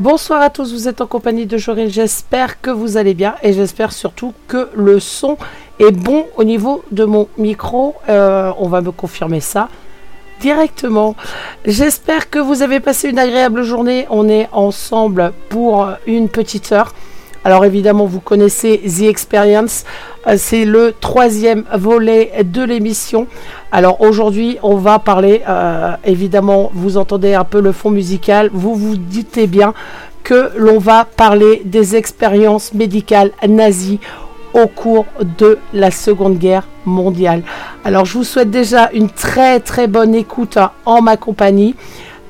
Bonsoir à tous, vous êtes en compagnie de Jorine, j'espère que vous allez bien et j'espère surtout que le son est bon au niveau de mon micro. Euh, on va me confirmer ça directement. J'espère que vous avez passé une agréable journée. On est ensemble pour une petite heure. Alors évidemment, vous connaissez The Experience. C'est le troisième volet de l'émission. Alors aujourd'hui, on va parler, euh, évidemment, vous entendez un peu le fond musical. Vous vous dites bien que l'on va parler des expériences médicales nazies au cours de la Seconde Guerre mondiale. Alors je vous souhaite déjà une très très bonne écoute en ma compagnie.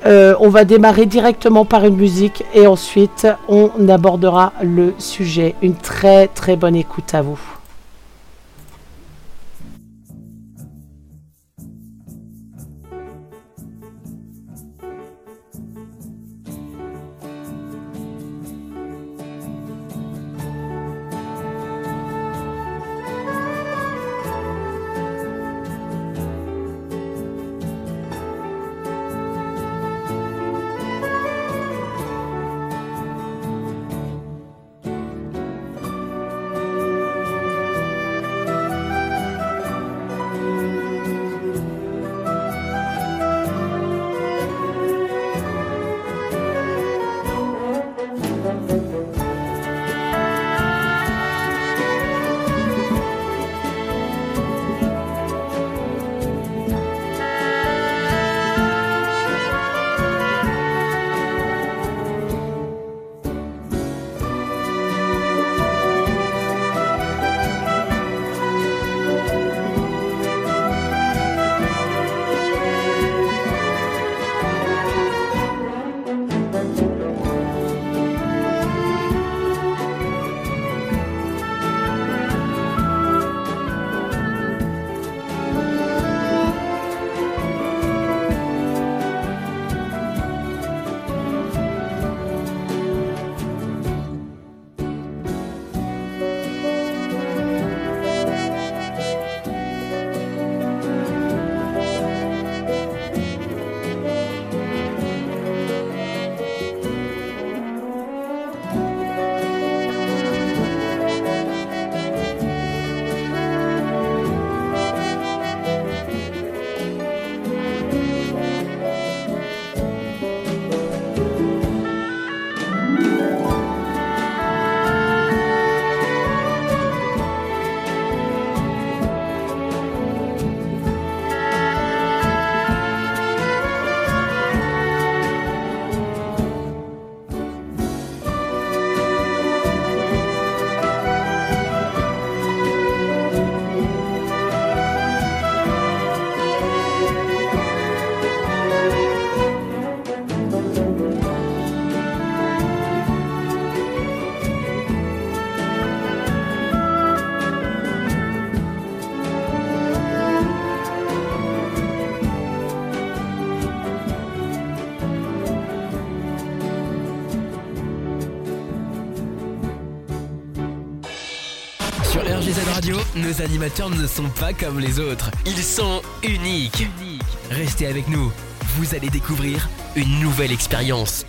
Euh, on va démarrer directement par une musique et ensuite on abordera le sujet. Une très très bonne écoute à vous. Nos animateurs ne sont pas comme les autres. Ils sont uniques. Restez avec nous. Vous allez découvrir une nouvelle expérience.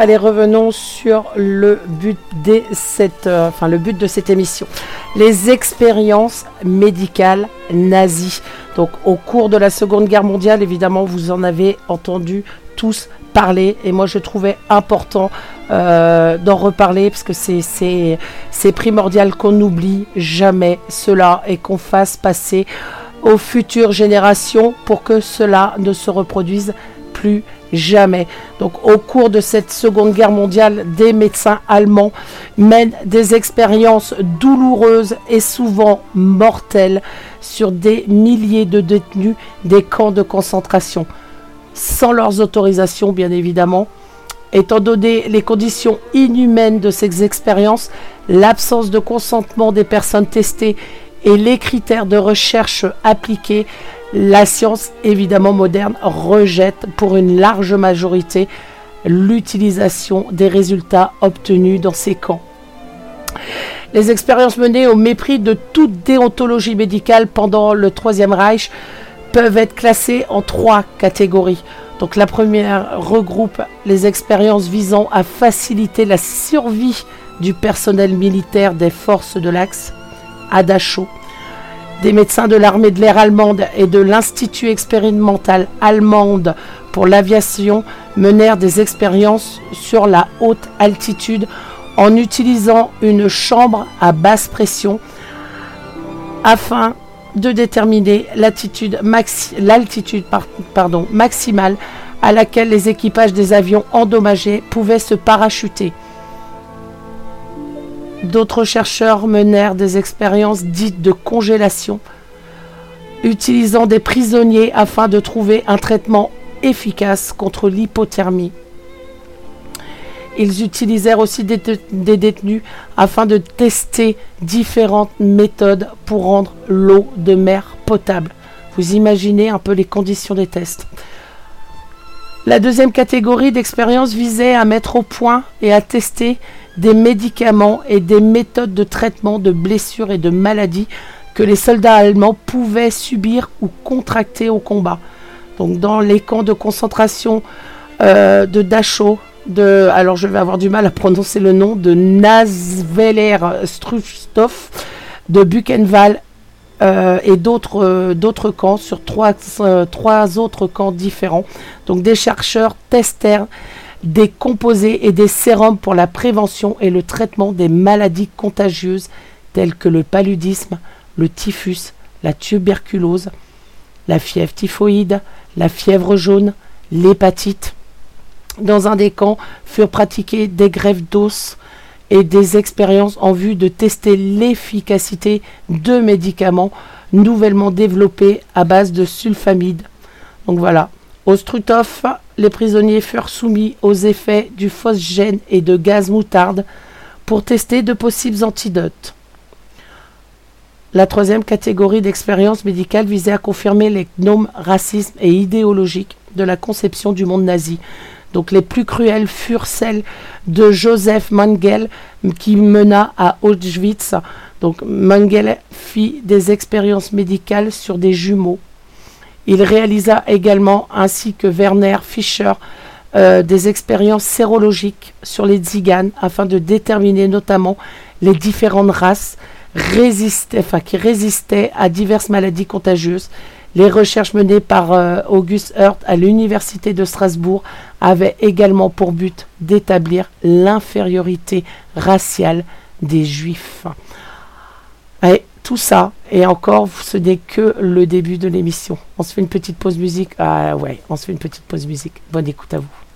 Allez, revenons sur le but, de cette, euh, enfin, le but de cette émission. Les expériences médicales nazies. Donc au cours de la Seconde Guerre mondiale, évidemment, vous en avez entendu tous parler et moi je trouvais important euh, d'en reparler parce que c'est primordial qu'on n'oublie jamais cela et qu'on fasse passer aux futures générations pour que cela ne se reproduise plus jamais. Donc au cours de cette Seconde Guerre mondiale, des médecins allemands mènent des expériences douloureuses et souvent mortelles sur des milliers de détenus des camps de concentration, sans leurs autorisations bien évidemment. Étant donné les conditions inhumaines de ces expériences, l'absence de consentement des personnes testées et les critères de recherche appliqués, la science, évidemment moderne, rejette pour une large majorité l'utilisation des résultats obtenus dans ces camps. Les expériences menées au mépris de toute déontologie médicale pendant le Troisième Reich peuvent être classées en trois catégories. Donc la première regroupe les expériences visant à faciliter la survie du personnel militaire des forces de l'Axe à Dachau. Des médecins de l'armée de l'air allemande et de l'Institut expérimental allemande pour l'aviation menèrent des expériences sur la haute altitude en utilisant une chambre à basse pression afin de déterminer l'altitude maximale à laquelle les équipages des avions endommagés pouvaient se parachuter. D'autres chercheurs menèrent des expériences dites de congélation, utilisant des prisonniers afin de trouver un traitement efficace contre l'hypothermie. Ils utilisèrent aussi des, détenus afin de tester différentes méthodes pour rendre l'eau de mer potable. Vous imaginez un peu les conditions des tests. La deuxième catégorie d'expérience visait à mettre au point et à tester des médicaments et des méthodes de traitement de blessures et de maladies que les soldats allemands pouvaient subir ou contracter au combat. Donc dans les camps de concentration euh, de Dachau, de, alors je vais avoir du mal à prononcer le nom, de Nazveler Strustov, de Buchenwald euh, et d'autres euh, d'autres camps sur trois, trois autres camps différents. Donc des chercheurs testèrent des composés et des sérums pour la prévention et le traitement des maladies contagieuses telles que le paludisme, le typhus, la tuberculose, la fièvre typhoïde, la fièvre jaune, l'hépatite. Dans un des camps furent pratiquées des greffes d'os et des expériences en vue de tester l'efficacité de médicaments nouvellement développés à base de sulfamide. Donc voilà. Au Struthof, les prisonniers furent soumis aux effets du phosgène et de gaz moutarde pour tester de possibles antidotes. La troisième catégorie d'expérience médicale visait à confirmer les gnomes racisme et idéologique de la conception du monde nazi. Donc les plus cruelles furent celles de Joseph Mengele qui mena à Auschwitz. Donc Mengele fit des expériences médicales sur des jumeaux. Il réalisa également, ainsi que Werner Fischer, euh, des expériences sérologiques sur les tziganes afin de déterminer notamment les différentes races qui résistaient à diverses maladies contagieuses. Les recherches menées par euh, Auguste Hurt à l'Université de Strasbourg avaient également pour but d'établir l'infériorité raciale des Juifs. Et tout ça, et encore, ce n'est que le début de l'émission. On se fait une petite pause musique. Ah ouais, on se fait une petite pause musique. Bonne écoute à vous.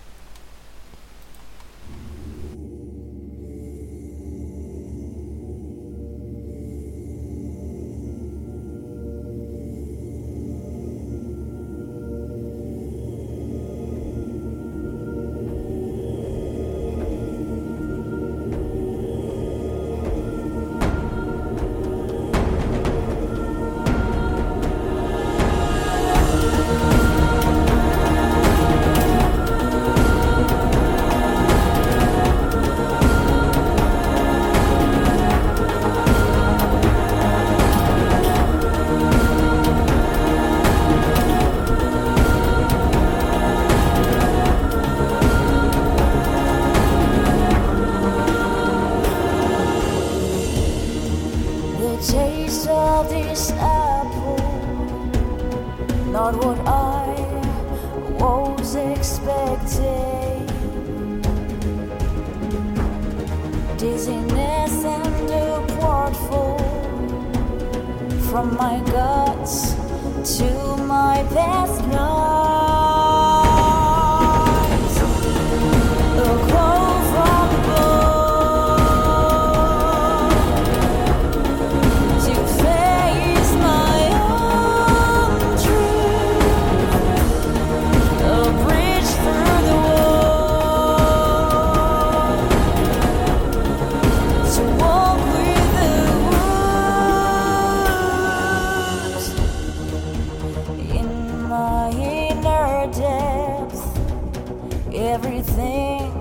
Everything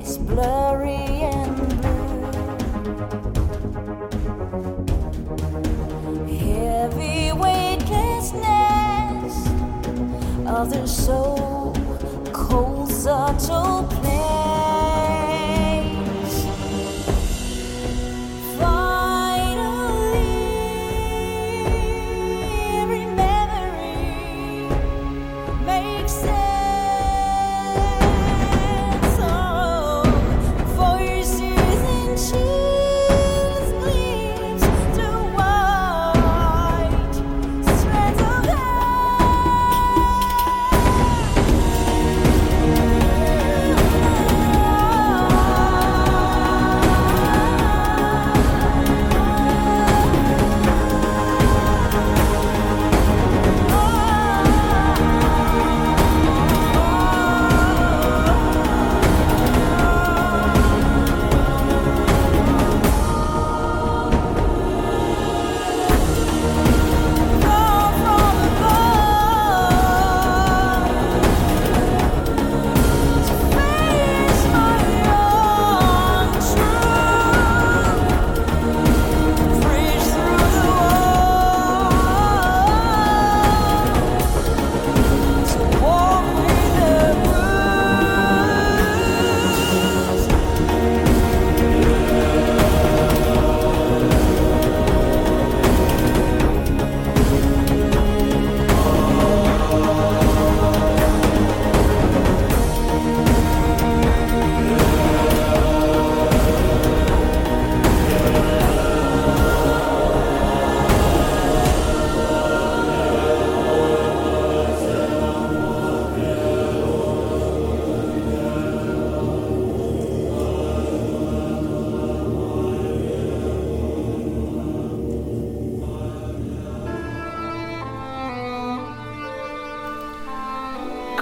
is blurry and blue. Heavy weightlessness of the soul, cold, subtle play.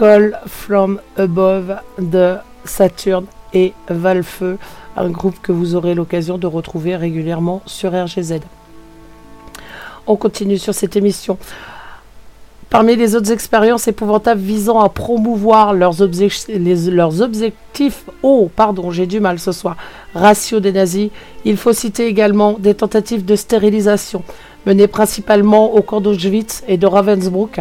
Call from Above de Saturn et Valfeu, un groupe que vous aurez l'occasion de retrouver régulièrement sur RGZ. On continue sur cette émission. Parmi les autres expériences épouvantables visant à promouvoir leurs, objectifs, oh pardon, j'ai du mal ce soir, ratio des nazis, il faut citer également des tentatives de stérilisation menées principalement au camp d'Auschwitz et de Ravensbrück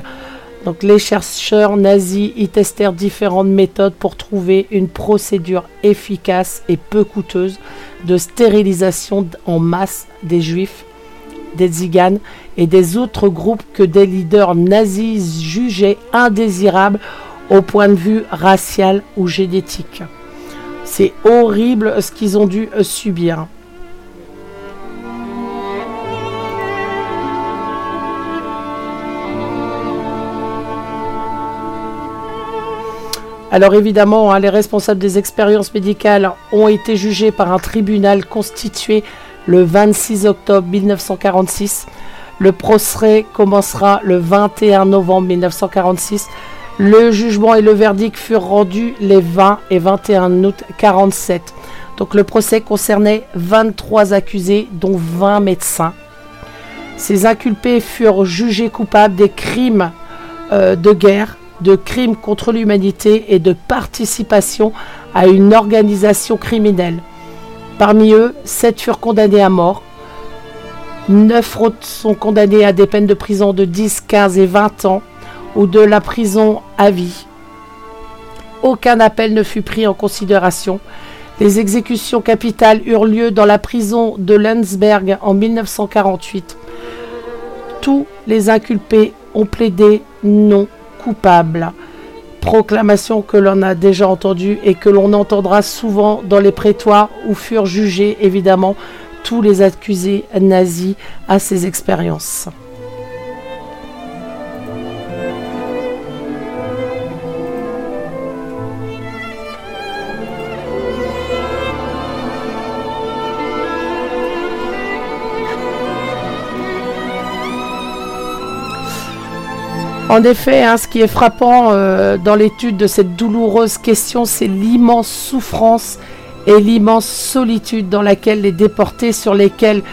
donc les chercheurs nazis y testèrent différentes méthodes pour trouver une procédure efficace et peu coûteuse de stérilisation en masse des juifs, des tziganes et des autres groupes que des leaders nazis jugeaient indésirables au point de vue racial ou génétique. C'est horrible ce qu'ils ont dû subir. Alors évidemment, hein, les responsables des expériences médicales ont été jugés par un tribunal constitué le 26 octobre 1946. Le procès commencera le 21 novembre 1946. Le jugement et le verdict furent rendus les 20 et 21 août 1947. Donc le procès concernait 23 accusés, dont 20 médecins. Ces inculpés furent jugés coupables des crimes euh, de guerre, de crimes contre l'humanité et de participation à une organisation criminelle. Parmi eux, sept furent condamnés à mort. Neuf autres sont condamnés à des peines de prison de 10, 15 et 20 ans ou de la prison à vie. Aucun appel ne fut pris en considération. Les exécutions capitales eurent lieu dans la prison de Landsberg en 1948. Tous les inculpés ont plaidé non coupable. Proclamation que l'on a déjà entendue et que l'on entendra souvent dans les prétoires où furent jugés évidemment tous les accusés nazis à ces expériences. En effet, hein, ce qui est frappant euh, dans l'étude de cette douloureuse question, c'est l'immense souffrance et l'immense solitude dans laquelle les déportés sur lesquels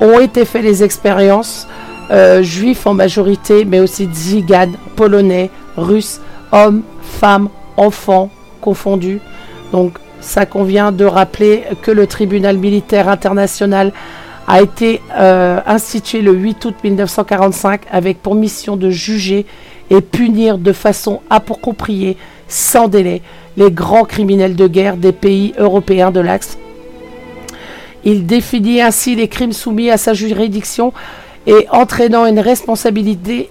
ont été faites les expériences, euh, juifs en majorité, mais aussi tziganes, polonais, russes, hommes, femmes, enfants confondus. Donc ça convient de rappeler que le tribunal militaire international a été euh, institué le 8 août 1945 avec pour mission de juger et punir de façon appropriée, sans délai, les grands criminels de guerre des pays européens de l'Axe. Il définit ainsi les crimes soumis à sa juridiction et entraînant une responsabilité,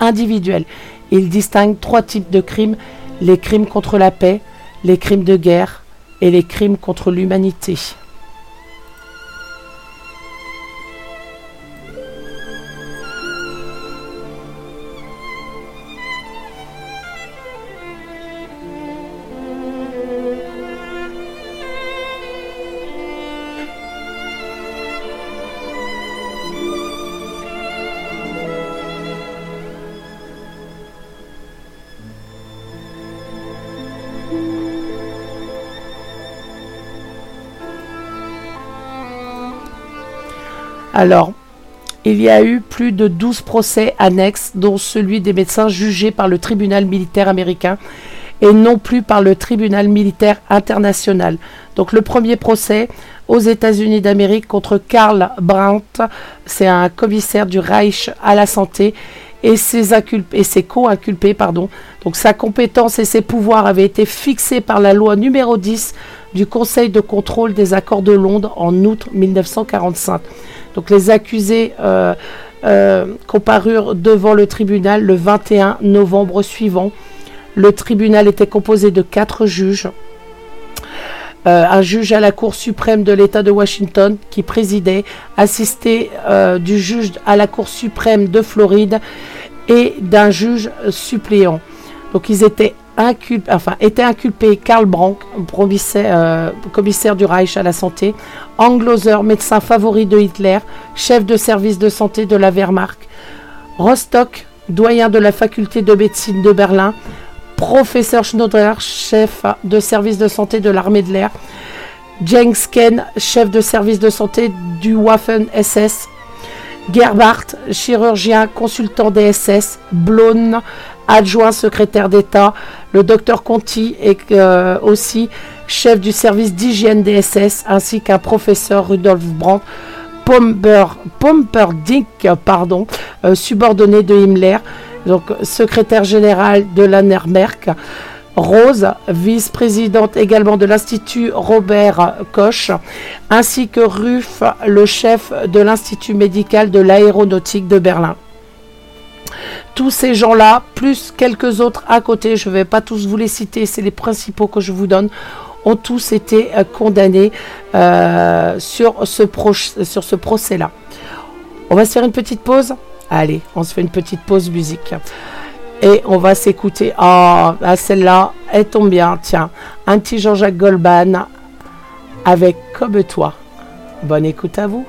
individuelle. Il distingue trois types de crimes, les crimes contre la paix, les crimes de guerre et les crimes contre l'humanité. Alors, il y a eu plus de 12 procès annexes, dont celui des médecins jugés par le tribunal militaire américain et non plus par le tribunal militaire international. Donc le premier procès aux États-Unis d'Amérique contre Karl Brandt, c'est un commissaire du Reich à la santé et ses, ses co-inculpés. Pardon. Donc sa compétence et ses pouvoirs avaient été fixés par la loi numéro 10 du Conseil de contrôle des accords de Londres en août 1945. Donc les accusés euh, euh, comparurent devant le tribunal le 21 novembre suivant. Le tribunal était composé de quatre juges. Euh, un juge à la Cour suprême de l'État de Washington qui présidait, assisté du juge à la Cour suprême de Floride et d'un juge suppléant. Donc ils étaient était inculpé Karl Brandt, euh, commissaire, du Reich à la santé, Angloser, médecin favori de Hitler, chef de service de santé de la Wehrmacht, Rostock, doyen de la faculté de médecine de Berlin, professeur Schneider, chef de service de santé de l'armée de l'air, Jens Ken, chef de service de santé du Waffen-SS, Gerbhardt, chirurgien consultant des SS, Blone, adjoint secrétaire d'État. Le docteur Conti est euh, aussi chef du service d'hygiène des SS, ainsi qu'un professeur Rudolf Brandt. Pomper, pardon, euh, subordonné de Himmler, donc secrétaire général de l'ANERMERC. Rose, vice-présidente également de l'Institut Robert Koch, ainsi que Ruff, le chef de l'Institut médical de l'aéronautique de Berlin. Tous ces gens-là, plus quelques autres à côté, je ne vais pas tous vous les citer, c'est les principaux que je vous donne, ont tous été euh, condamnés euh, sur ce, sur ce procès-là. On va se faire une petite pause Allez, on se fait une petite pause musique. Et on va s'écouter. Ah, celle-là, elle tombe bien. Tiens, un petit Jean-Jacques Goldman avec Comme toi. Bonne écoute à vous.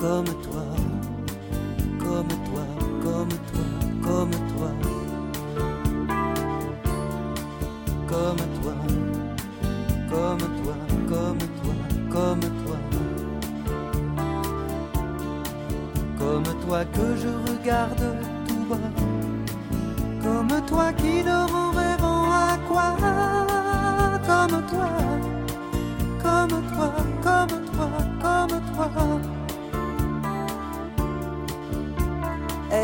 comme toi, comme toi, comme toi, comme toi, comme toi, comme toi, comme toi, comme toi, comme toi que je regarde tout bas, comme toi qui dort en rêvant à quoi, comme toi, comme toi, comme toi, comme toi.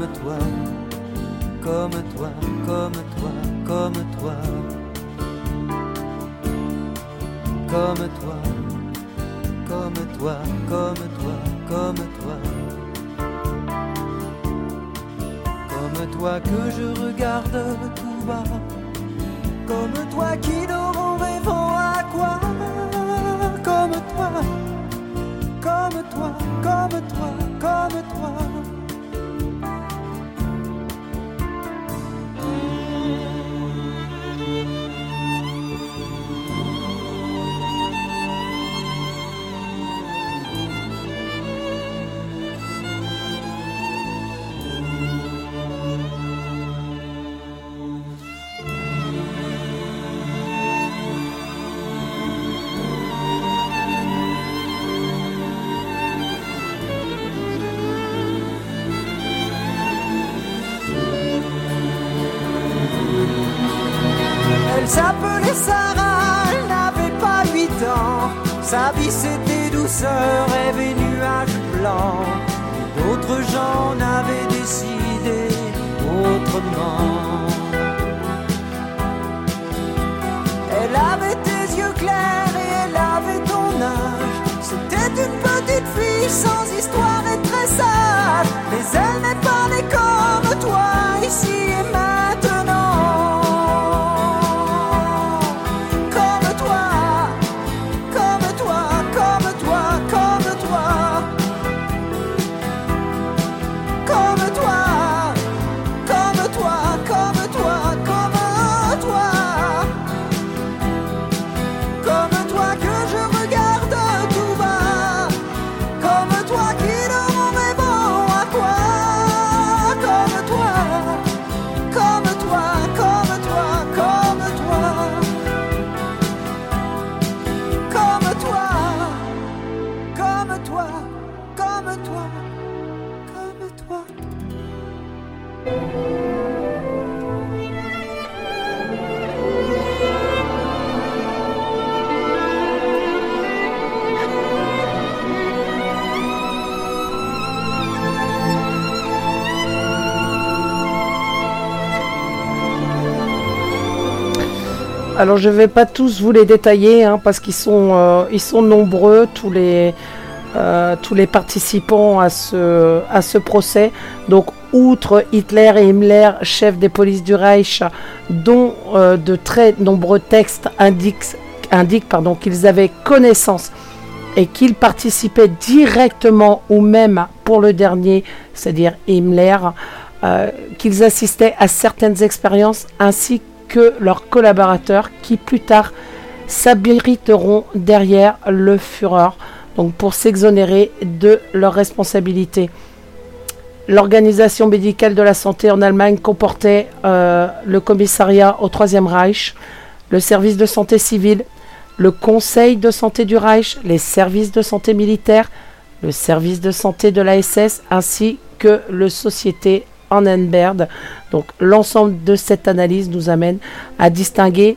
Comme toi, comme toi, comme toi, comme toi. Comme toi, comme toi, comme toi, comme toi. Comme toi que je regarde tout bas. Comme toi qui dort en rêvant à quoi? Comme toi, comme toi, comme toi, comme toi. Sa vie c'était douceur, rêve et nuages blancs. D'autres gens n'avaient décidé autrement. Alors je ne vais pas tous vous les détailler hein, parce qu'ils sont, euh, sont nombreux, tous les, euh, tous les participants à ce, à ce procès. Donc outre Hitler et Himmler, chefs des polices du Reich, dont euh, de très nombreux textes indiquent, indiquent qu'ils avaient connaissance et qu'ils participaient directement ou même pour le dernier, c'est-à-dire Himmler, qu'ils assistaient à certaines expériences ainsi que leurs collaborateurs qui plus tard s'abriteront derrière le Führer donc pour s'exonérer de leurs responsabilités. L'organisation médicale de la santé en Allemagne comportait euh, le commissariat au Troisième Reich, le service de santé civile, le conseil de santé du Reich, les services de santé militaire, le service de santé de la SS ainsi que le société Annenberg. Donc l'ensemble de cette analyse nous amène à distinguer,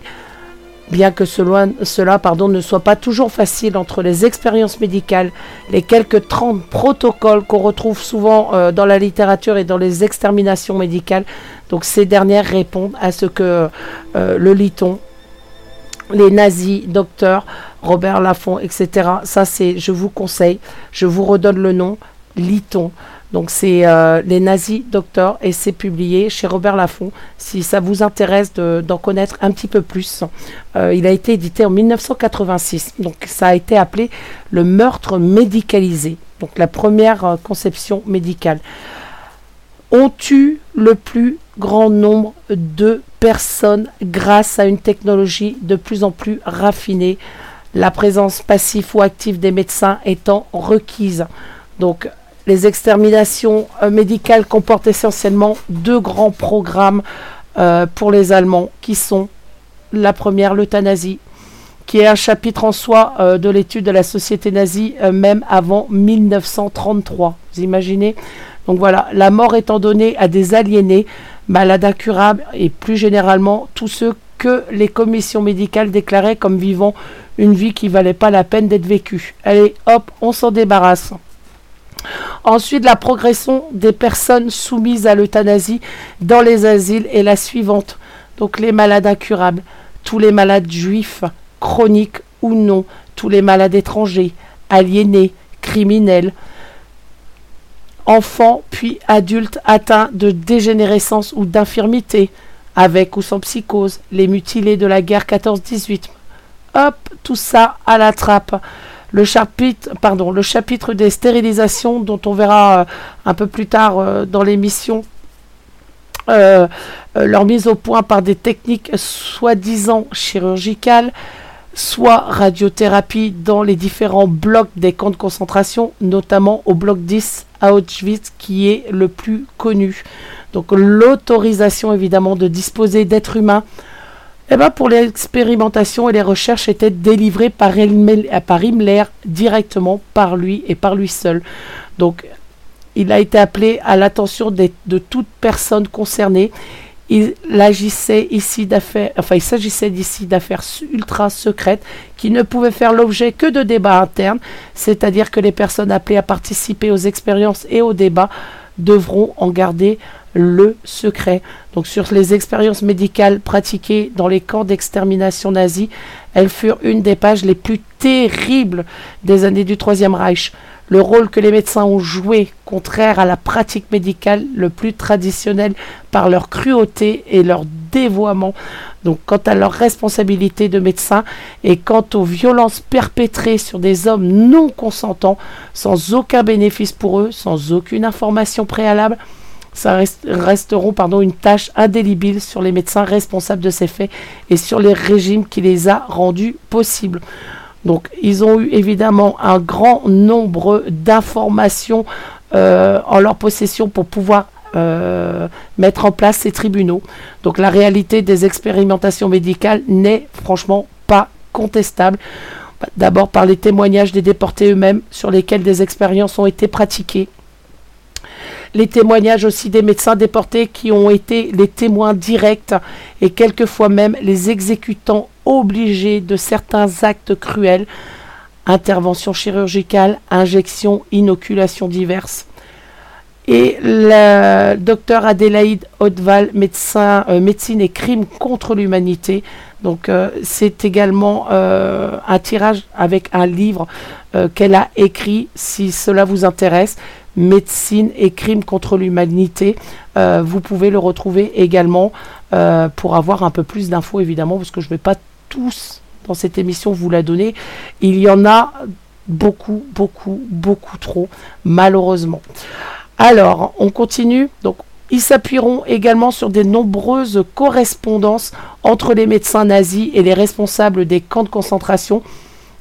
bien que cela, ne soit pas toujours facile entre les expériences médicales, les quelques 30 protocoles qu'on retrouve souvent euh, dans la littérature et dans les exterminations médicales. Donc ces dernières répondent à ce que euh, le liton les nazis, docteur Robert Laffont, etc. Ça, c'est, je vous conseille, je vous redonne le nom, Liton. Donc, c'est euh, les nazis, docteur, et c'est publié chez Robert Laffont. Si ça vous intéresse de- d'en connaître un petit peu plus, Euh, il a été édité en 1986. Donc, ça a été appelé le meurtre médicalisé. Donc, la première euh, conception médicale. On tue le plus grand nombre de personnes grâce à une technologie de plus en plus raffinée, la présence passive ou active des médecins étant requise. Donc, les exterminations euh, médicales comportent essentiellement deux grands programmes euh, pour les Allemands, qui sont la première, l'euthanasie, qui est un chapitre en soi euh, de l'étude de la société nazie, même avant 1933. Vous imaginez? Donc voilà, la mort étant donnée à des aliénés, malades incurables, et plus généralement tous ceux que les commissions médicales déclaraient comme vivant une vie qui valait pas la peine d'être vécue. Allez, hop, on s'en débarrasse. Ensuite, la progression des personnes soumises à l'euthanasie dans les asiles est la suivante. Donc les malades incurables, tous les malades juifs, chroniques ou non, tous les malades étrangers, aliénés, criminels, enfants puis adultes atteints de dégénérescence ou d'infirmité, avec ou sans psychose, les mutilés de la guerre 14-18. Hop, tout ça à la trappe. Le chapitre, des stérilisations, dont on verra euh, un peu plus tard euh, dans l'émission, euh, leur mise au point par des techniques soi-disant chirurgicales, soit radiothérapie dans les différents blocs des camps de concentration, notamment au bloc 10 à Auschwitz, qui est le plus connu. Donc l'autorisation évidemment de disposer d'êtres humains eh ben, pour l'expérimentation et les recherches étaient délivrées par, par Himmler directement par lui et par lui seul. Donc il a été appelé à l'attention de, de toute personne concernée. Il agissait ici d'affaires, enfin il s'agissait d'ici d'affaires ultra secrètes qui ne pouvaient faire l'objet que de débats internes, c'est-à-dire que les personnes appelées à participer aux expériences et aux débats devront en garder le secret. Donc sur les expériences médicales pratiquées dans les camps d'extermination nazis, elles furent une des pages les plus terribles des années du Troisième Reich. Le rôle que les médecins ont joué, contraire à la pratique médicale le plus traditionnelle par leur cruauté et leur dévoiement, donc quant à leur responsabilité de médecins et quant aux violences perpétrées sur des hommes non consentants, sans aucun bénéfice pour eux, sans aucune information préalable, ça resteront pardon, une tâche indélébile sur les médecins responsables de ces faits et sur les régimes qui les a rendus possibles. Donc ils ont eu évidemment un grand nombre d'informations euh, en leur possession pour pouvoir euh, mettre en place ces tribunaux. Donc la réalité des expérimentations médicales n'est franchement pas contestable. D'abord par les témoignages des déportés eux-mêmes sur lesquels des expériences ont été pratiquées les témoignages aussi des médecins déportés qui ont été les témoins directs et quelquefois même les exécutants obligés de certains actes cruels, interventions chirurgicales, injections, inoculations diverses. Et le docteur Adélaïde Hautval, médecin, euh, médecine et crimes contre l'humanité. Donc euh, c'est également euh, un tirage avec un livre qu'elle a écrit, si cela vous intéresse médecine et crimes contre l'humanité. Euh, vous pouvez le retrouver également euh, pour avoir un peu plus d'infos évidemment parce que je ne vais pas tous dans cette émission vous la donner. Il y en a beaucoup, beaucoup, beaucoup trop malheureusement. Alors, on continue. Donc, ils s'appuieront également sur des nombreuses correspondances entre les médecins nazis et les responsables des camps de concentration,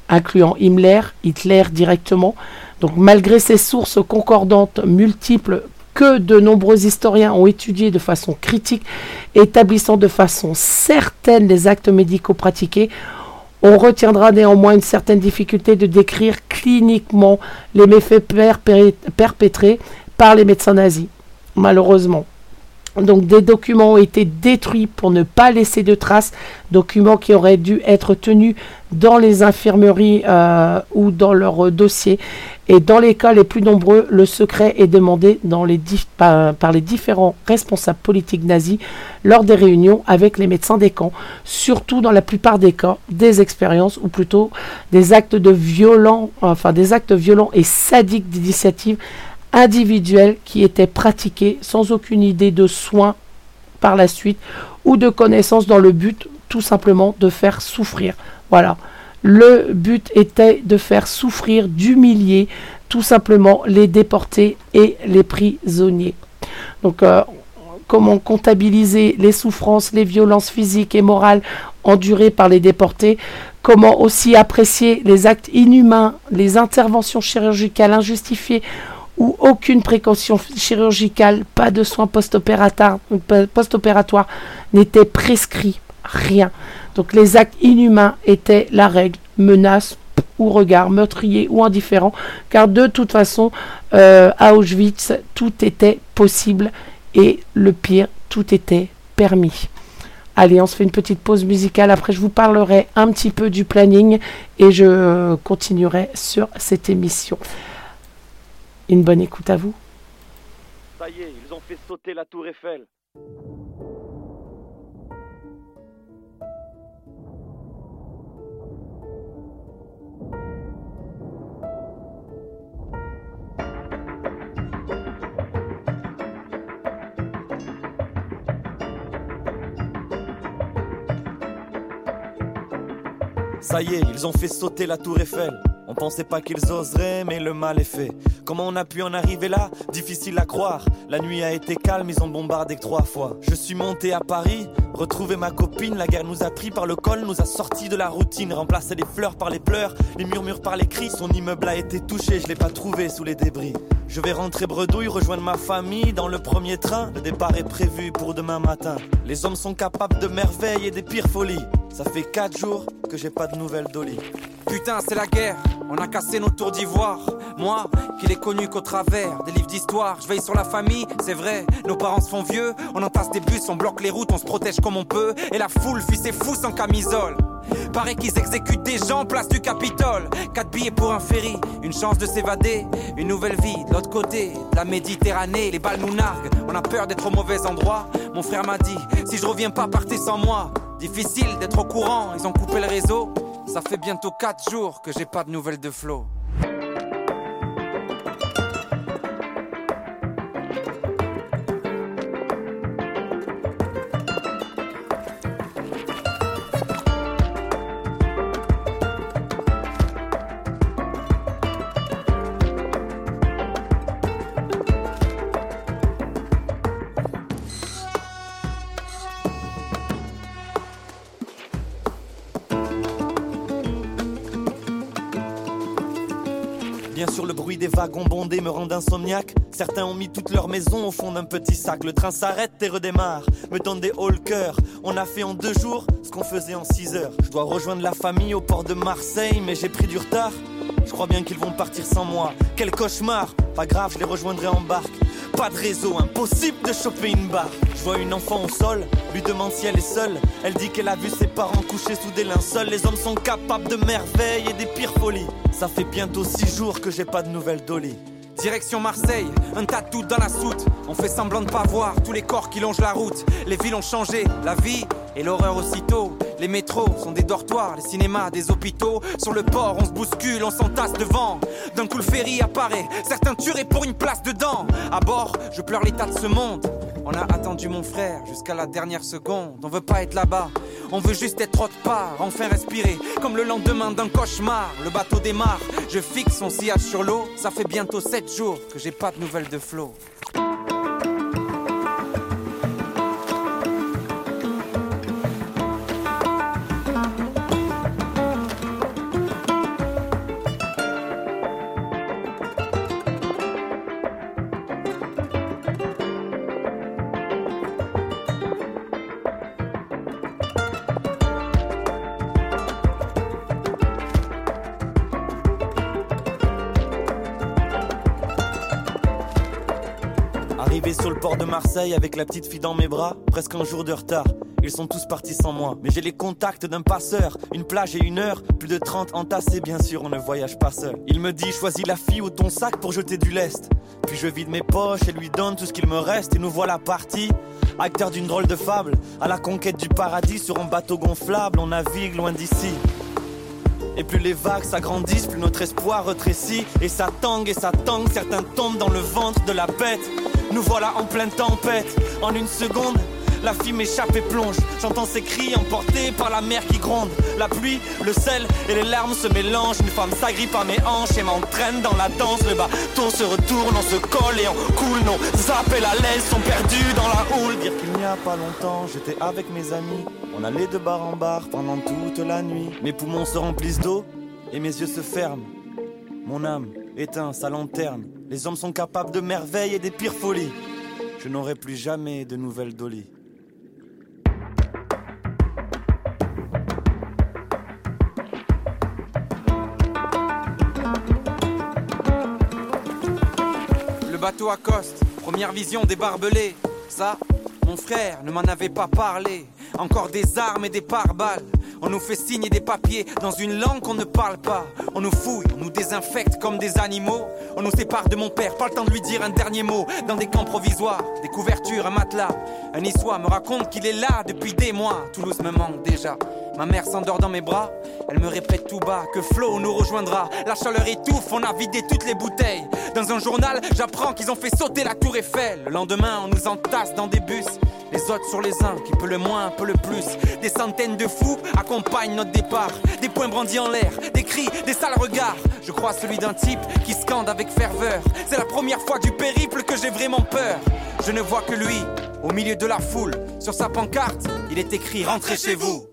incluant Himmler, Hitler directement, donc malgré ces sources concordantes multiples que de nombreux historiens ont étudiées de façon critique, établissant de façon certaine les actes médicaux pratiqués, on retiendra néanmoins une certaine difficulté de décrire cliniquement les méfaits perpétrés par les médecins nazis, malheureusement. Donc des documents ont été détruits pour ne pas laisser de traces, documents qui auraient dû être tenus dans les infirmeries euh, ou dans leur dossier. Et dans les cas les plus nombreux, le secret est demandé par, par, les différents responsables politiques nazis lors des réunions avec les médecins des camps, surtout dans la plupart des cas des expériences ou plutôt des actes de violents, enfin des actes violents et sadiques d'initiative individuels qui étaient pratiqués sans aucune idée de soins par la suite ou de connaissances dans le but tout simplement de faire souffrir. Voilà. Le but était de faire souffrir, d'humilier tout simplement les déportés et les prisonniers. Donc euh, comment comptabiliser les souffrances, les violences physiques et morales endurées par les déportés, comment aussi apprécier les actes inhumains, les interventions chirurgicales injustifiées où aucune précaution chirurgicale, pas de soins post-opératoires post n'était prescrit, rien. Donc les actes inhumains étaient la règle, menace ou regard meurtrier ou indifférent, car de toute façon, euh, à Auschwitz, tout était possible et le pire, tout était permis. Allez, on se fait une petite pause musicale. Après, je vous parlerai un petit peu du planning et je continuerai sur cette émission. Une bonne écoute à vous. Ça y est, ils ont fait sauter la tour Eiffel. Ça y est, ils ont fait sauter la tour Eiffel. On pensait pas qu'ils oseraient, mais le mal est fait. Comment on a pu en arriver là? Difficile à croire. La nuit a été calme, ils ont bombardé trois fois. Je suis monté à Paris, retrouvé ma copine. La guerre nous a pris par le col, nous a sortis de la routine. Remplacé les fleurs par les pleurs, les murmures par les cris. Son immeuble a été touché, je l'ai pas trouvé sous les débris. Je vais rentrer bredouille, rejoindre ma famille dans le premier train. Le départ est prévu pour demain matin. Les hommes sont capables de merveilles et des pires folies. Ça fait 4 jours que j'ai pas de nouvelles d'Oli. Putain, c'est la guerre, on a cassé nos tours d'ivoire. Moi, qui l'ai connu qu'au travers des livres d'histoire, je veille sur la famille, c'est vrai, nos parents se font vieux, on entasse des bus, on bloque les routes, on se protège comme on peut, et la foule fuit ses fous sans camisole. Paraît qu'ils exécutent des gens place du Capitole. Quatre billets pour un ferry, une chance de s'évader, une nouvelle vie de l'autre côté de la Méditerranée. Les balles nous narguent, on a peur d'être au mauvais endroit. Mon frère m'a dit, si je reviens pas, partez sans moi. Difficile d'être au courant, ils ont coupé le réseau. Ça fait bientôt 4 jours que j'ai pas de nouvelles de Flo. Bien sûr, le bruit des wagons bondés me rend insomniaque. Certains ont mis toute leur maison au fond d'un petit sac. Le train s'arrête et redémarre, me donne des hauts le. On a fait en deux jours ce qu'on faisait en six heures. Je dois rejoindre la famille au port de Marseille, mais j'ai pris du retard. Je crois bien qu'ils vont partir sans moi. Quel cauchemar Pas grave, je les rejoindrai en barque. Pas de réseau, impossible de choper une barre. Je vois une enfant au sol, lui demande si elle est seule. Elle dit qu'elle a vu ses parents couchés sous des linceuls. Les hommes sont capables de merveilles et des pires folies. Ça fait bientôt six jours que j'ai pas de nouvelles d'Oli. Direction Marseille, un tas de doutes dans la soute. On fait semblant de pas voir tous les corps qui longent la route. Les villes ont changé, la vie et l'horreur aussitôt. Les métros sont des dortoirs, les cinémas des hôpitaux. Sur le port, on se bouscule, on s'entasse devant. D'un coup, le ferry apparaît, certains tueraient pour une place dedans. À bord, je pleure l'état de ce monde. On a attendu mon frère jusqu'à la dernière seconde. On veut pas être là-bas, on veut juste être autre part, enfin respirer. Comme le lendemain d'un cauchemar, le bateau démarre. Je fixe son sillage sur l'eau. Ça fait bientôt 7 jours que j'ai pas de nouvelles de Flo. Port de Marseille avec la petite fille dans mes bras, presque un jour de retard. Ils sont tous partis sans moi, mais j'ai les contacts d'un passeur. Une plage et une heure, plus de 30 entassés, bien sûr, on ne voyage pas seul. Il me dit, choisis la fille ou ton sac pour jeter du lest. Puis je vide mes poches et lui donne tout ce qu'il me reste, et nous voilà partis. Acteur d'une drôle de fable, à la conquête du paradis sur un bateau gonflable, on navigue loin d'ici. Et plus les vagues s'agrandissent, plus notre espoir retrécit. Et ça tangue et ça tangue, certains tombent dans le ventre de la bête. Nous voilà en pleine tempête. En une seconde, la fille m'échappe et plonge. J'entends ses cris emportés par la mer qui gronde. La pluie, le sel et les larmes se mélangent. Une femme s'agrippe à mes hanches et m'entraîne dans la danse. Le bateau se retourne, on se colle et on coule. Nos appels à l'aise sont perdus dans la houle. Dire qu'il n'y a pas longtemps, j'étais avec mes amis. On allait de bar en bar pendant toute la nuit. Mes poumons se remplissent d'eau et mes yeux se ferment. Mon âme éteint sa lanterne. Les hommes sont capables de merveilles et des pires folies. Je n'aurai plus jamais de nouvelles d'Oli. Le bateau accoste, première vision des barbelés. Ça, mon frère ne m'en avait pas parlé. encore des armes et des pare-balles. On nous fait signer des papiers dans une langue qu'on ne parle pas. On nous fouille, on nous désinfecte comme des animaux. On nous sépare de mon père, pas le temps de lui dire un dernier mot. Dans des camps provisoires, des couvertures, un matelas. Un niçois me raconte qu'il est là depuis des mois. Toulouse me manque déjà. Ma mère s'endort dans mes bras, elle me répète tout bas que Flo nous rejoindra. La chaleur étouffe, on a vidé toutes les bouteilles. Dans un journal, j'apprends qu'ils ont fait sauter la tour Eiffel. Le lendemain, on nous entasse dans des bus. Les autres sur les uns, qui peut le moins, peut le plus. Des centaines de fous accompagnent notre départ. Des poings brandis en l'air, des cris, des sales regards. Je crois celui d'un type qui scande avec ferveur. C'est la première fois du périple que j'ai vraiment peur. Je ne vois que lui, au milieu de la foule. Sur sa pancarte, il est écrit Rentrez chez vous.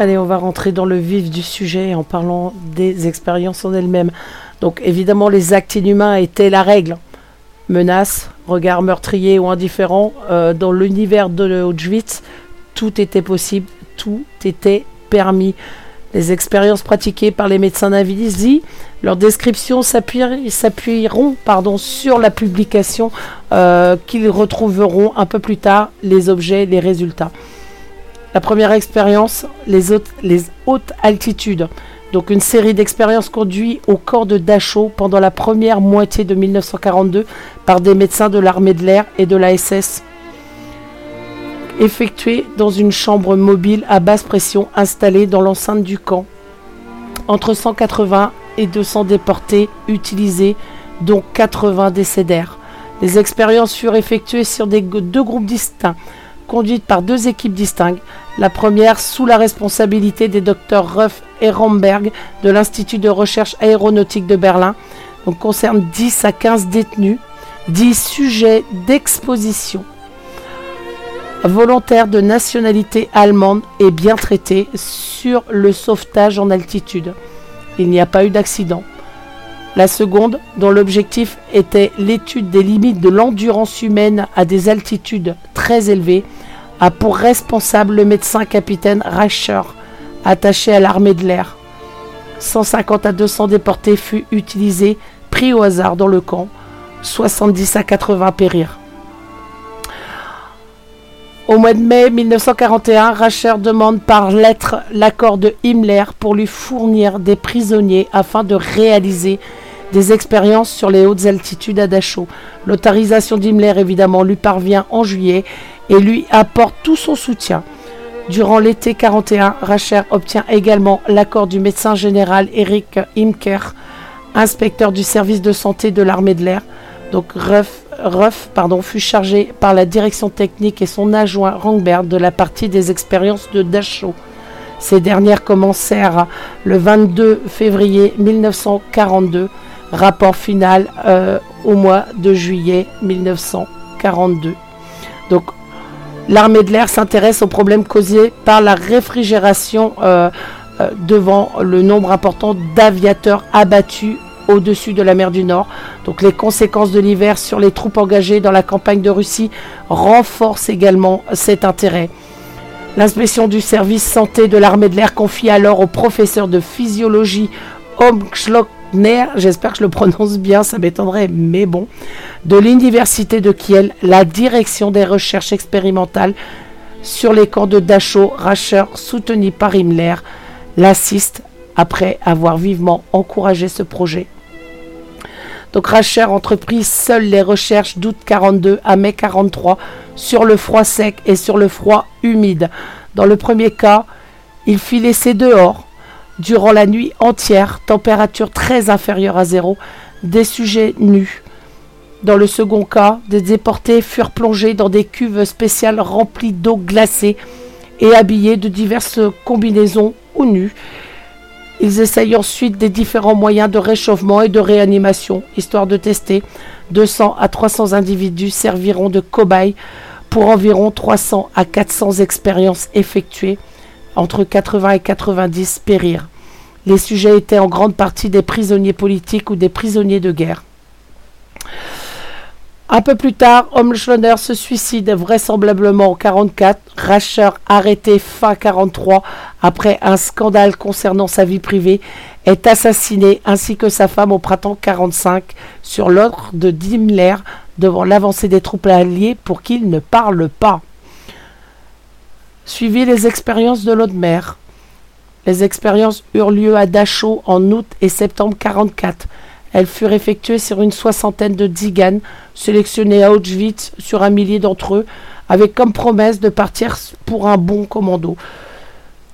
Allez, on va rentrer dans le vif du sujet en parlant des expériences en elles-mêmes. Donc évidemment, les actes inhumains étaient la règle. Menaces, regards meurtriers ou indifférents, euh, dans l'univers de Auschwitz, tout était possible, tout était permis. Les expériences pratiquées par les médecins d'Invisi, leurs descriptions s'appuieront sur la publication euh, qu'ils retrouveront un peu plus tard, les objets, les résultats. La première expérience, les hautes, altitudes. Donc une série d'expériences conduites au corps de Dachau pendant la première moitié de 1942 par des médecins de l'armée de l'air et de la SS. Effectuées dans une chambre mobile à basse pression installée dans l'enceinte du camp. Entre 180 et 200 déportés utilisés, dont 80 décédèrent. Les expériences furent effectuées sur deux groupes distincts conduite par deux équipes distinctes. La première sous la responsabilité des docteurs Ruff et Romberg de l'Institut de recherche aéronautique de Berlin. Donc concerne 10 à 15 détenus, 10 sujets d'exposition volontaires de nationalité allemande et bien traités sur le sauvetage en altitude. Il n'y a pas eu d'accident. La seconde, dont l'objectif était l'étude des limites de l'endurance humaine à des altitudes très élevées, a pour responsable le médecin capitaine Reicher, attaché à l'armée de l'air. 150 à 200 déportés furent utilisés, pris au hasard dans le camp. 70 à 80 périrent. Au mois de mai 1941, Racher demande par lettre l'accord de Himmler pour lui fournir des prisonniers afin de réaliser des expériences sur les hautes altitudes à Dachau. L'autorisation d'Himmler évidemment lui parvient en juillet et lui apporte tout son soutien. Durant l'été 41, Racher obtient également l'accord du médecin général Eric Imker, inspecteur du service de santé de l'armée de l'air. Donc Ruff, fut chargé par la direction technique et son adjoint Rangberg de la partie des expériences de Dachau. Ces dernières commencèrent le 22 février 1942, rapport final euh, au mois de juillet 1942. Donc l'armée de l'air s'intéresse aux problèmes causés par la réfrigération euh, euh, devant le nombre important d'aviateurs abattus au-dessus de la mer du Nord. Donc les conséquences de l'hiver sur les troupes engagées dans la campagne de Russie renforcent également cet intérêt. L'inspection du service santé de l'armée de l'air confie alors au professeur de physiologie Omschlock j'espère que je le prononce bien, ça m'étonnerait, mais bon, de l'université de Kiel, la direction des recherches expérimentales sur les camps de Dachau, Racher, soutenu par Himmler, l'assiste après avoir vivement encouragé ce projet. Donc Racher entreprit seules les recherches d'août 42 à mai 43 sur le froid sec et sur le froid humide. Dans le premier cas, il fit laisser dehors, durant la nuit entière, température très inférieure à zéro, des sujets nus. Dans le second cas, des déportés furent plongés dans des cuves spéciales remplies d'eau glacée et habillés de diverses combinaisons ou nus. Ils essayent ensuite des différents moyens de réchauffement et de réanimation, histoire de tester. 200 à 300 individus serviront de cobayes pour environ 300 à 400 expériences effectuées. Entre 80 et 90 périrent. Les sujets étaient en grande partie des prisonniers politiques ou des prisonniers de guerre. Un peu plus tard, Homschloner se suicide vraisemblablement en 44. Racher, arrêté fin 43 après un scandale concernant sa vie privée, est assassiné ainsi que sa femme au printemps 45 sur l'ordre de Dimmler devant l'avancée des troupes alliées pour qu'il ne parle pas. Suivi les expériences de l'eau de mer. Les expériences eurent lieu à Dachau en août et septembre 44. Elles furent effectuées sur une soixantaine de Tziganes, sélectionnés à Auschwitz sur un millier d'entre eux, avec comme promesse de partir pour un bon commando.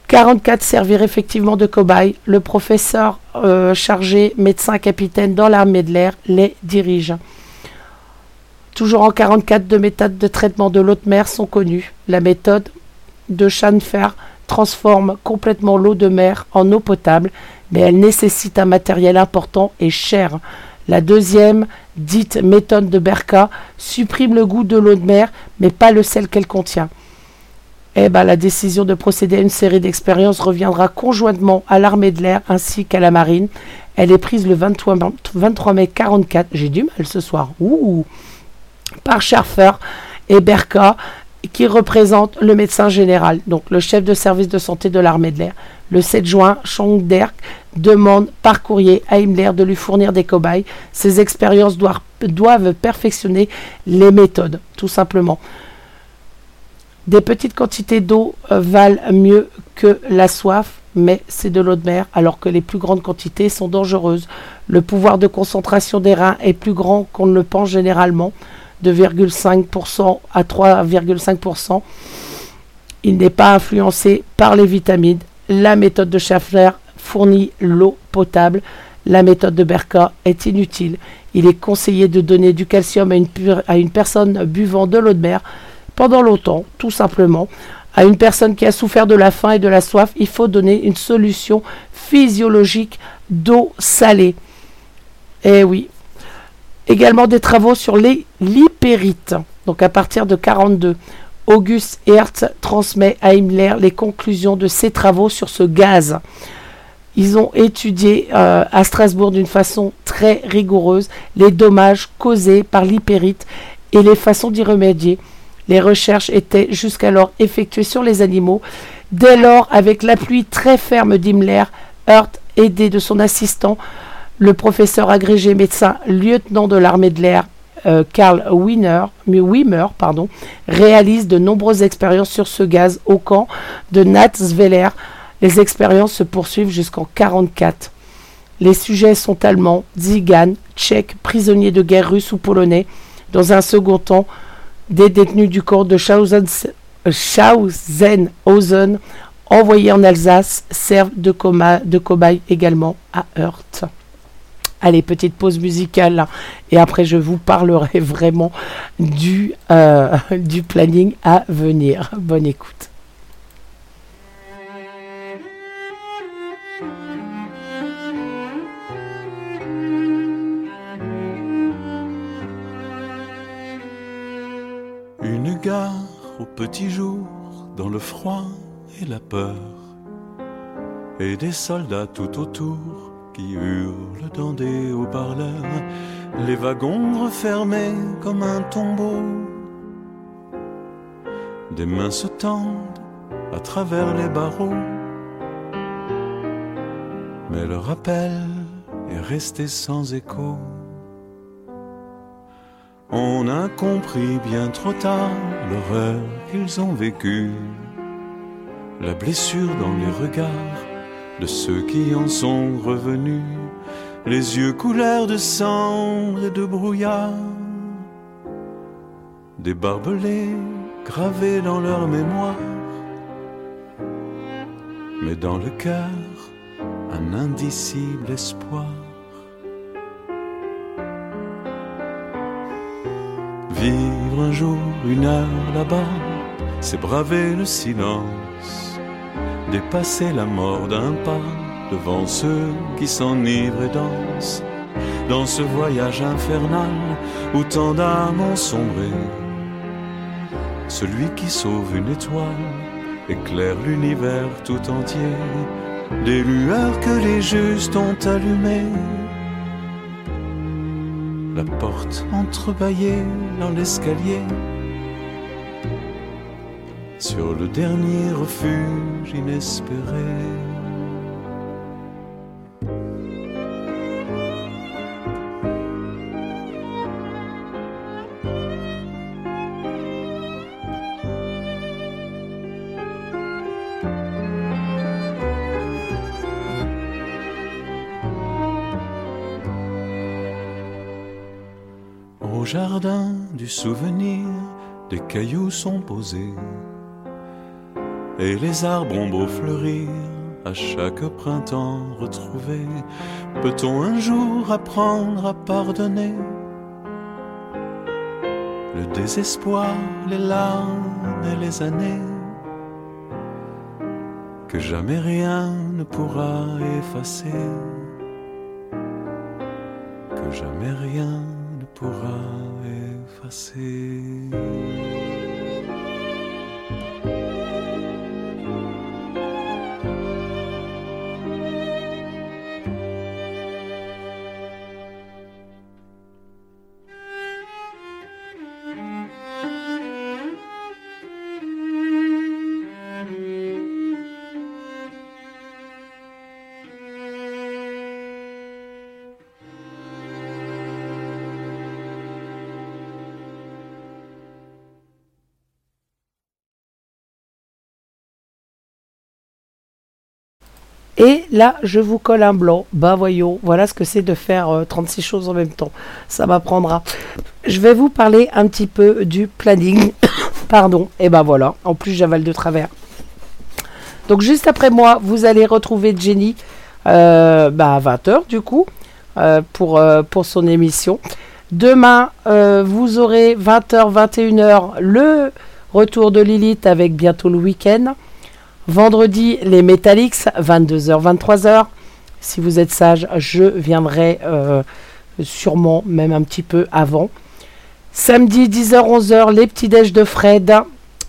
44 servirent effectivement de cobayes. Le professeur euh, chargé, médecin capitaine dans l'armée de l'air, les dirige. Toujours en 44, deux méthodes de traitement de l'eau de mer sont connues. La méthode de Schanfer transforme complètement l'eau de mer en eau potable mais elle nécessite un matériel important et cher. La deuxième, dite méthode de Berka, supprime le goût de l'eau de mer, mais pas le sel qu'elle contient. Eh ben, la décision de procéder à une série d'expériences reviendra conjointement à l'armée de l'air ainsi qu'à la marine. Elle est prise le 23, 23 mai 44. J'ai du mal ce soir. Ouh par Scherfer et Berka, qui représente le médecin général, donc le chef de service de santé de l'armée de l'air. Le 7 juin, Derk demande par courrier à Himmler de lui fournir des cobayes. Ces expériences doivent, doivent perfectionner les méthodes, tout simplement. Des petites quantités d'eau euh, valent mieux que la soif, mais c'est de l'eau de mer, alors que les plus grandes quantités sont dangereuses. Le pouvoir de concentration des reins est plus grand qu'on ne le pense généralement, de 2,5% à 3,5%. Il n'est pas influencé par les vitamines la méthode de Schaffler fournit l'eau potable. La méthode de Berka est inutile. Il est conseillé de donner du calcium à une personne buvant de l'eau de mer pendant longtemps, tout simplement. À une personne qui a souffert de la faim et de la soif, il faut donner une solution physiologique d'eau salée. Eh oui. Également des travaux sur les lipérites, donc à partir de 42. Auguste Hertz transmet à Himmler les conclusions de ses travaux sur ce gaz. Ils ont étudié euh, à Strasbourg d'une façon très rigoureuse les dommages causés par l'hypérite et les façons d'y remédier. Les recherches étaient jusqu'alors effectuées sur les animaux. Dès lors, avec l'appui très ferme d'Himmler, Hertz, aidé de son assistant, le professeur agrégé médecin lieutenant de l'armée de l'air euh, Karl Wimmer réalise de nombreuses expériences sur ce gaz au camp de Natzweiler. Les expériences se poursuivent jusqu'en 1944. Les sujets sont allemands, tziganes, tchèques, prisonniers de guerre russes ou polonais. Dans un second temps, des détenus du camp de Schausenhausen envoyés en Alsace servent de, de cobayes également à Heurt. Allez, petite pause musicale. Et après, je vous parlerai vraiment du, euh, du planning à venir. Bonne écoute. Une gare au petit jour, dans le froid et la peur, et des soldats tout autour qui hurle dans des haut-parleurs, les wagons refermés comme un tombeau. Des mains se tendent à travers les barreaux, mais le rappel est resté sans écho. On a compris bien trop tard l'horreur qu'ils ont vécue, la blessure dans les regards de ceux qui en sont revenus, les yeux couleur de cendre et de brouillard, des barbelés gravés dans leur mémoire, mais dans le cœur un indicible espoir. Vivre un jour, une heure là-bas, c'est braver le silence, dépasser la mort d'un pas devant ceux qui s'enivrent et dansent dans ce voyage infernal où tant d'âmes ont sombré. Celui qui sauve une étoile éclaire l'univers tout entier, des lueurs que les justes ont allumées. La porte entrebâillée dans l'escalier, sur le dernier refuge inespéré. Du souvenir, des cailloux sont posés. Et les arbres ont beau fleurir, à chaque printemps retrouvé, peut-on un jour apprendre à pardonner Le désespoir, les larmes et les années, que jamais rien ne pourra effacer, que jamais rien pourra effacer. Là, je vous colle un blanc. Bah voyons, voilà ce que c'est de faire euh, 36 choses en même temps. Ça m'apprendra. Je vais vous parler un petit peu du planning. Pardon. Et ben voilà. En plus, j'avale de travers. Donc juste après moi, vous allez retrouver Jenny euh, bah, à 20h du coup euh, pour, euh, pour son émission. Demain, euh, vous aurez 20h, 21h le retour de Lilith avec bientôt le week-end. Vendredi, les Metallics, 22h, 23h. Si vous êtes sage, je viendrai euh, sûrement même un petit peu avant. Samedi, 10h, 11h, les petits déj de Fred.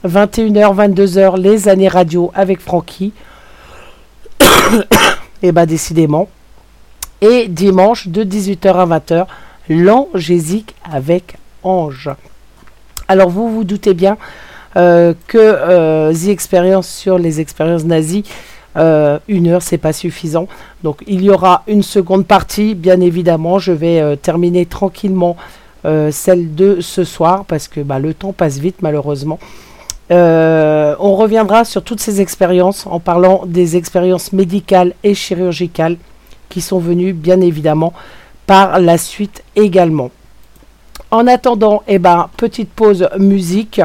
21h, 22h, les années radio avec Francky. Et bah décidément. Et dimanche, de 18h à 20h, l'angésique avec Ange. Alors vous vous doutez bien que euh, The Experience sur les expériences nazies, euh, une heure, c'est pas suffisant. Donc il y aura une seconde partie, bien évidemment. Je vais euh, terminer tranquillement euh, celle de ce soir parce que bah, le temps passe vite, malheureusement. Euh, on reviendra sur toutes ces expériences en parlant des expériences médicales et chirurgicales qui sont venues, bien évidemment, par la suite également. En attendant, eh ben, petite pause musique.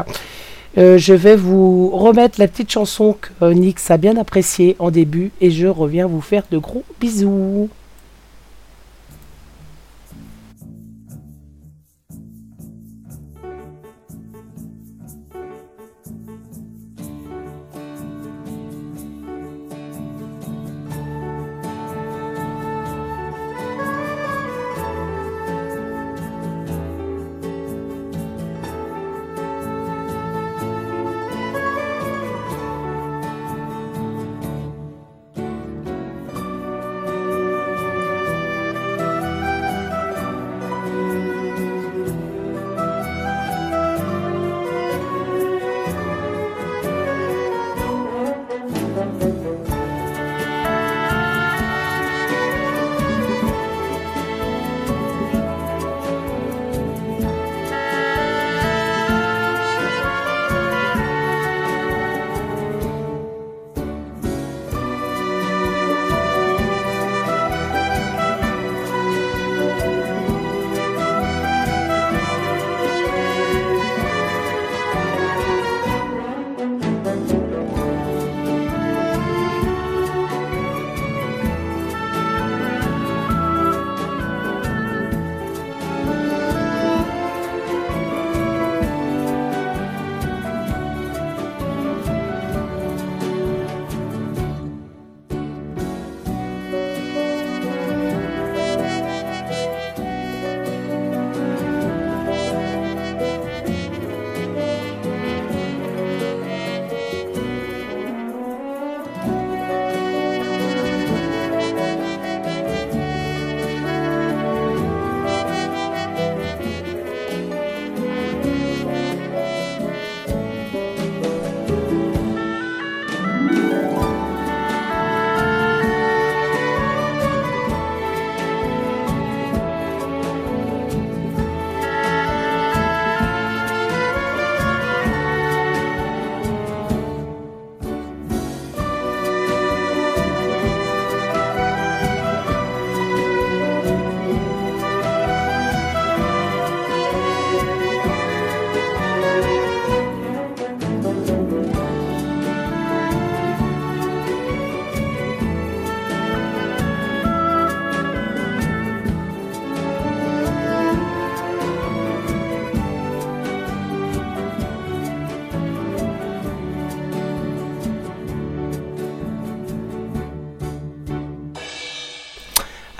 Euh, je vais vous remettre la petite chanson que euh, Nix a bien appréciée en début et je reviens vous faire de gros bisous.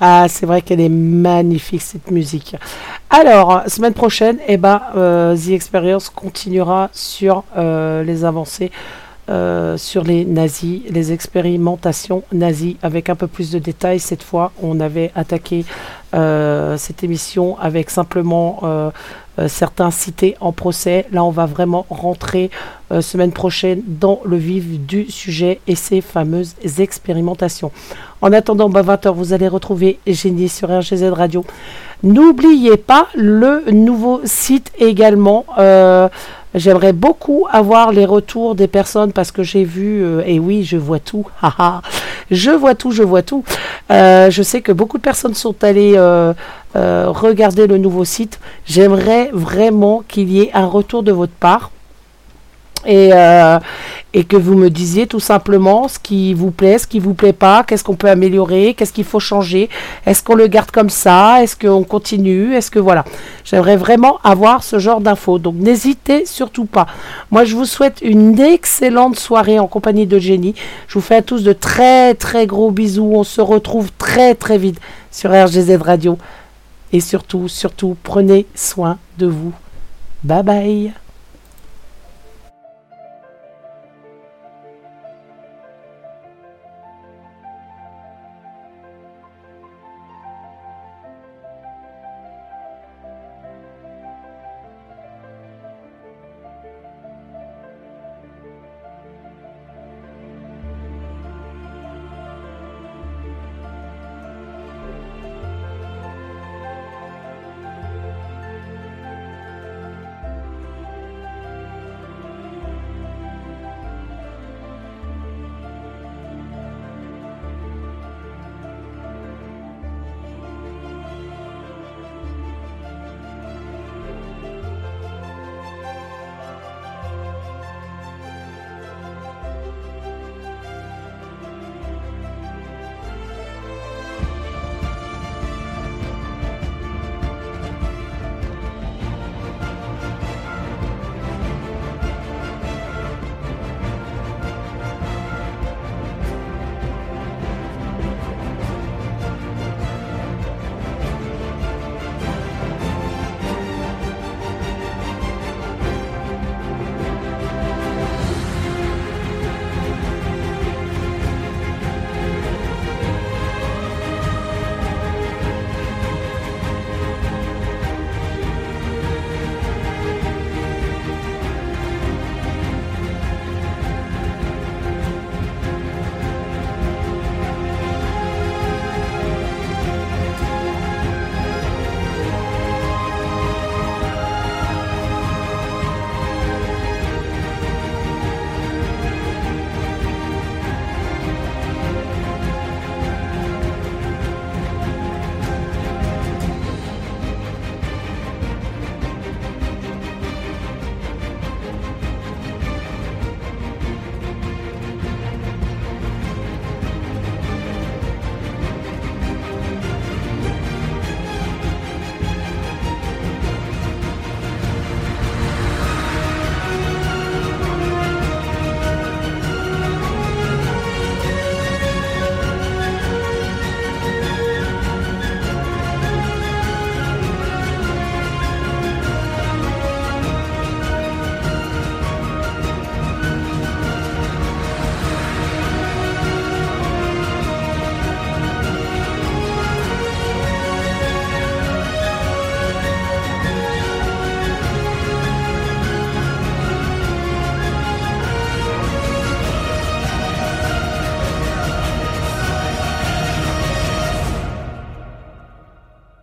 Ah, c'est vrai qu'elle est magnifique cette musique. Alors, semaine prochaine, eh ben, euh, The Experience continuera sur euh, les avancées euh, sur les nazis, les expérimentations nazies, avec un peu plus de détails. Cette fois, on avait attaqué cette émission avec simplement certains cités en procès. Là, on va vraiment rentrer semaine prochaine dans le vif du sujet et ces fameuses expérimentations. En attendant, 20h, bah, vous allez retrouver Génie sur RGZ Radio. N'oubliez pas le nouveau site également. Euh, j'aimerais beaucoup avoir les retours des personnes parce que j'ai vu, euh, et oui, je vois tout. je vois tout, je vois tout. Euh, je sais que beaucoup de personnes sont allées regarder le nouveau site. J'aimerais vraiment qu'il y ait un retour de votre part et, euh, et que vous me disiez tout simplement ce qui vous plaît, ce qui vous plaît pas, qu'est-ce qu'on peut améliorer, qu'est-ce qu'il faut changer, est-ce qu'on le garde comme ça, est-ce qu'on continue, est-ce que voilà. J'aimerais vraiment avoir ce genre d'infos. Donc n'hésitez surtout pas. Moi je vous souhaite une excellente soirée en compagnie de Jenny. Je vous fais à tous de très très gros bisous. On se retrouve très très vite sur RGZ Radio. Et surtout, surtout, prenez soin de vous. Bye bye